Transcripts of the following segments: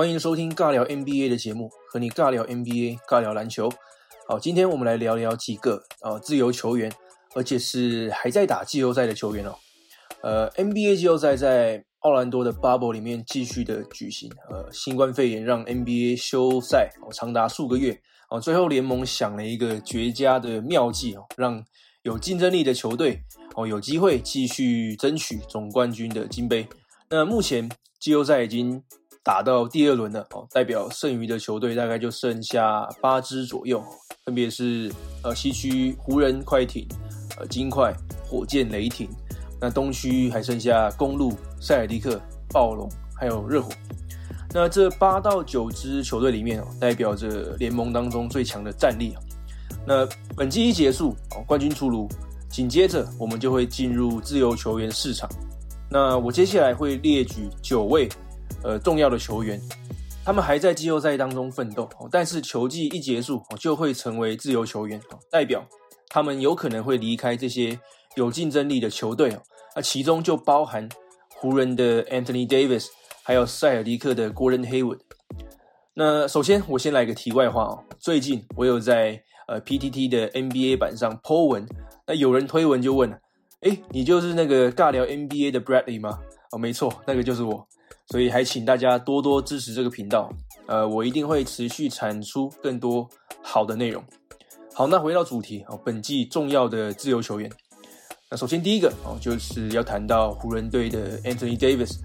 欢迎收听尬聊 NBA 的节目，和你尬聊 NBA，尬聊篮球。好，今天我们来聊聊几个呃自由球员，而且是还在打季后赛的球员哦。呃，NBA 季后赛在奥兰多的 Bubble 里面继续的举行。呃，新冠肺炎让 NBA 休赛，长达数个月哦。最后联盟想了一个绝佳的妙计哦，让有竞争力的球队哦有机会继续争取总冠军的金杯。那目前季后赛已经打到第二轮了哦，代表剩余的球队大概就剩下八支左右，分别是呃西区湖人、快艇、呃金块、火箭、雷霆。那东区还剩下公路、塞尔迪克、暴龙，还有热火。那这八到九支球队里面哦，代表着联盟当中最强的战力。那本季一结束哦，冠军出炉，紧接着我们就会进入自由球员市场。那我接下来会列举九位呃重要的球员，他们还在季后赛当中奋斗，但是球季一结束哦，就会成为自由球员，代表他们有可能会离开这些有竞争力的球队哦。那其中就包含湖人的 Anthony Davis，还有塞尔迪克的 Gordon Hayward。那首先我先来个题外话哦，最近我有在呃 PTT 的 NBA 版上 po 文，那有人推文就问了，哎，你就是那个尬聊 NBA 的 Bradley 吗？哦，没错，那个就是我。所以还请大家多多支持这个频道，呃，我一定会持续产出更多好的内容。好，那回到主题哦，本季重要的自由球员。那首先第一个哦，就是要谈到湖人队的 Anthony Davis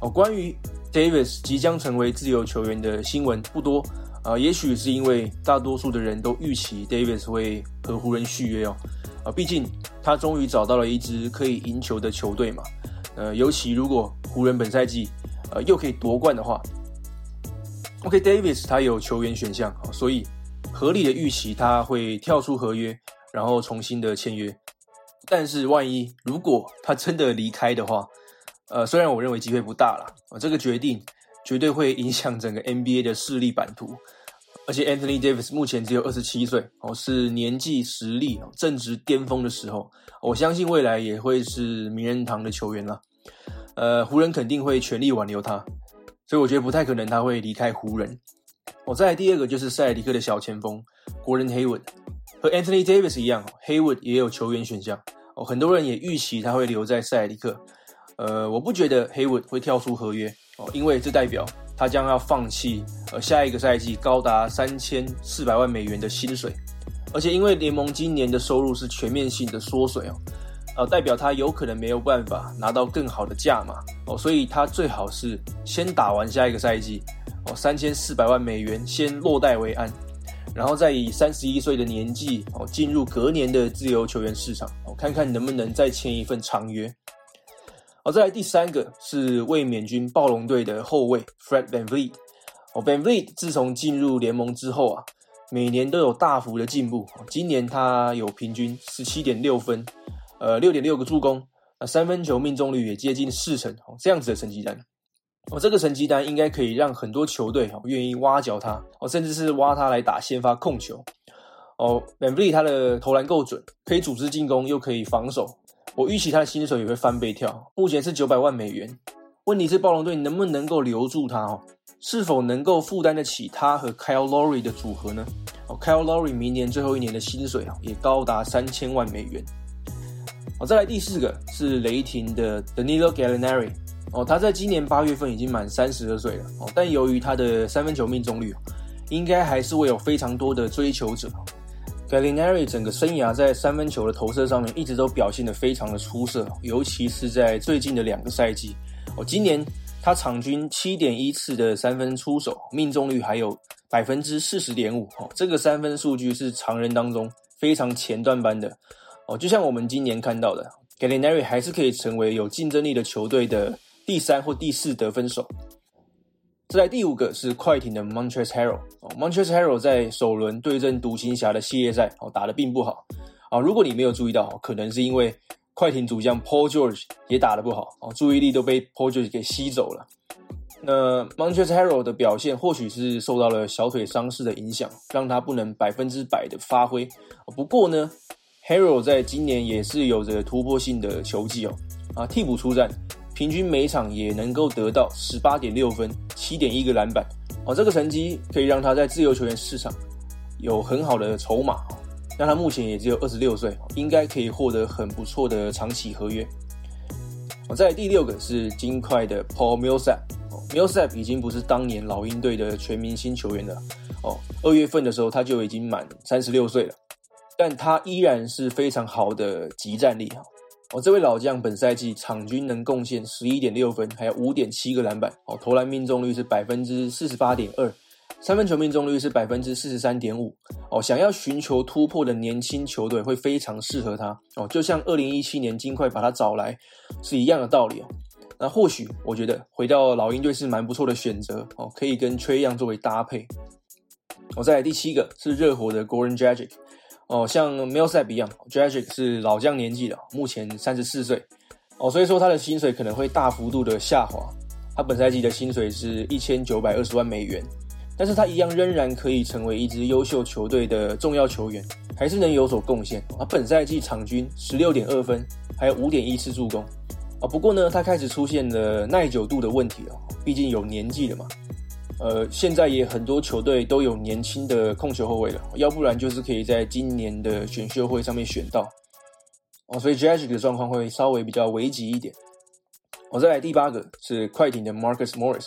哦。关于 Davis 即将成为自由球员的新闻不多啊，也许是因为大多数的人都预期 Davis 会和湖人续约哦啊，毕竟他终于找到了一支可以赢球的球队嘛。呃，尤其如果湖人本赛季呃又可以夺冠的话，OK，Davis 他有球员选项所以合理的预期他会跳出合约，然后重新的签约。但是万一如果他真的离开的话，呃，虽然我认为机会不大了，这个决定绝对会影响整个 NBA 的势力版图。而且 Anthony Davis 目前只有二十七岁，哦，是年纪实力正值巅峰的时候。我相信未来也会是名人堂的球员了。呃，湖人肯定会全力挽留他，所以我觉得不太可能他会离开湖人。我再来第二个就是塞尔迪克的小前锋 Gordon Hayward。和 Anthony Davis 一样，Haywood 也有球员选项哦。很多人也预期他会留在塞尔迪克。呃，我不觉得 Haywood 会跳出合约哦，因为这代表他将要放弃呃下一个赛季高达三千四百万美元的薪水。而且因为联盟今年的收入是全面性的缩水哦，呃，代表他有可能没有办法拿到更好的价码哦，所以他最好是先打完下一个赛季哦，三千四百万美元先落袋为安。然后再以三十一岁的年纪哦，进入隔年的自由球员市场哦，看看能不能再签一份长约。好，再来第三个是卫冕军暴龙队的后卫 Fred VanVleet 哦，VanVleet 自从进入联盟之后啊，每年都有大幅的进步。今年他有平均十七点六分，呃，六点六个助攻，那三分球命中率也接近四成哦，这样子的成绩单。哦，这个成绩单应该可以让很多球队哦愿意挖角他哦，甚至是挖他来打先发控球哦。m a n v l e 他的投篮够准，可以组织进攻，又可以防守。我预期他的薪水也会翻倍跳，目前是九百万美元。问题是暴龙队能不能够留住他哦？是否能够负担得起他和 Kyle Lowry 的组合呢？哦，Kyle Lowry 明年最后一年的薪水啊也高达三千万美元。哦，再来第四个是雷霆的 Danilo Gallinari。哦，他在今年八月份已经满三十二岁了哦，但由于他的三分球命中率，应该还是会有非常多的追求者。Gallinari 整个生涯在三分球的投射上面一直都表现得非常的出色，尤其是在最近的两个赛季哦，今年他场均七点一次的三分出手，命中率还有百分之四十点五哦，这个三分数据是常人当中非常前段班的哦，就像我们今年看到的，Gallinari 还是可以成为有竞争力的球队的。第三或第四得分手，再来第五个是快艇的 Montrezl Harrell。哦，Montrezl Harrell 在首轮对阵独行侠的系列赛哦打得并不好啊。如果你没有注意到，可能是因为快艇主将 Paul George 也打得不好哦，注意力都被 Paul George 给吸走了。那 Montrezl Harrell 的表现或许是受到了小腿伤势的影响，让他不能百分之百的发挥。不过呢，Harrell 在今年也是有着突破性的球技哦啊，替补出战。平均每场也能够得到十八点六分、七点一个篮板哦，这个成绩可以让他在自由球员市场有很好的筹码哦。那他目前也只有二十六岁，应该可以获得很不错的长期合约。我在第六个是金块的 Paul Millsap，Millsap 已经不是当年老鹰队的全明星球员了哦。二月份的时候他就已经满三十六岁了，但他依然是非常好的集战力哈。哦，这位老将本赛季场均能贡献十一点六分，还有五点七个篮板哦，投篮命中率是百分之四十八点二。三分球命中率是百分之四十三点五哦，想要寻求突破的年轻球队会非常适合他哦，就像二零一七年金块把他找来是一样的道理哦。那或许我觉得回到老鹰队是蛮不错的选择哦，可以跟崔样作为搭配。我在第七个是热火的 Goran Dragic 哦，像 m i l s a p 一样，Dragic 是老将年纪了，目前三十四岁哦，所以说他的薪水可能会大幅度的下滑，他本赛季的薪水是一千九百二十万美元。但是他一样仍然可以成为一支优秀球队的重要球员，还是能有所贡献。他本赛季场均十六点二分，还有五点一次助攻。啊，不过呢，他开始出现了耐久度的问题了，毕竟有年纪了嘛。呃，现在也很多球队都有年轻的控球后卫了，要不然就是可以在今年的选秀会上面选到。哦，所以 Jagic 的状况会稍微比较危急一点。我再来第八个是快艇的 Marcus Morris。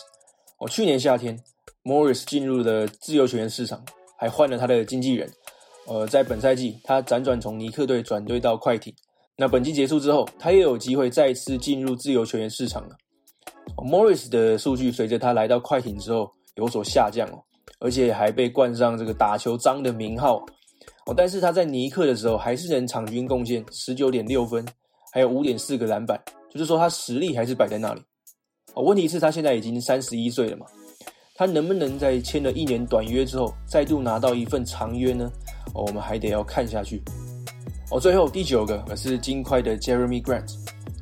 哦，去年夏天。Morris 进入了自由球员市场，还换了他的经纪人。呃，在本赛季，他辗转从尼克队转队到快艇。那本季结束之后，他又有机会再次进入自由球员市场了。Morris 的数据随着他来到快艇之后有所下降哦，而且还被冠上这个打球脏的名号哦。但是他在尼克的时候还是能场均贡献十九点六分，还有五点四个篮板，就是说他实力还是摆在那里。哦，问题是，他现在已经三十一岁了嘛。他能不能在签了一年短约之后，再度拿到一份长约呢？哦，我们还得要看下去。哦，最后第九个可是金块的 Jeremy Grant。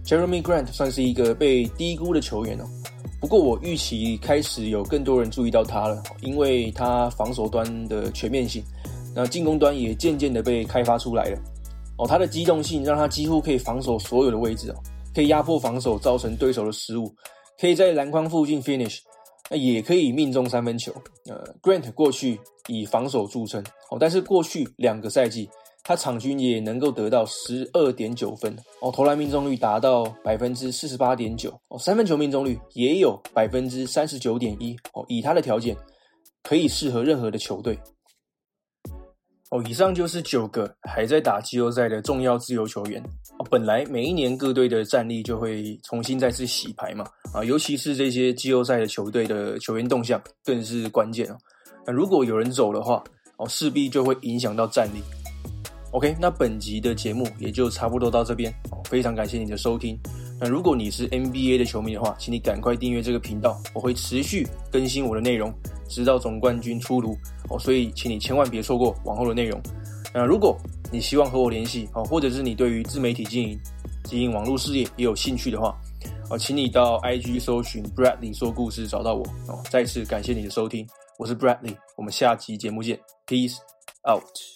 Jeremy Grant 算是一个被低估的球员哦。不过我预期开始有更多人注意到他了，因为他防守端的全面性，那进攻端也渐渐的被开发出来了。哦，他的机动性让他几乎可以防守所有的位置哦，可以压迫防守，造成对手的失误，可以在篮筐附近 finish。那也可以命中三分球。呃，Grant 过去以防守著称哦，但是过去两个赛季，他场均也能够得到十二点九分哦，投篮命中率达到百分之四十八点九哦，三分球命中率也有百分之三十九点一哦，以他的条件，可以适合任何的球队。哦，以上就是九个还在打季后赛的重要自由球员哦。本来每一年各队的战力就会重新再次洗牌嘛，啊，尤其是这些季后赛的球队的球员动向更是关键哦。那如果有人走的话，哦，势必就会影响到战力。OK，那本集的节目也就差不多到这边。非常感谢你的收听。那如果你是 NBA 的球迷的话，请你赶快订阅这个频道，我会持续更新我的内容，直到总冠军出炉。哦，所以请你千万别错过往后的内容。那如果你希望和我联系哦，或者是你对于自媒体经营、经营网络事业也有兴趣的话，哦，请你到 IG 搜寻 Bradley 说故事找到我哦。再次感谢你的收听，我是 Bradley，我们下期节目见，Peace out。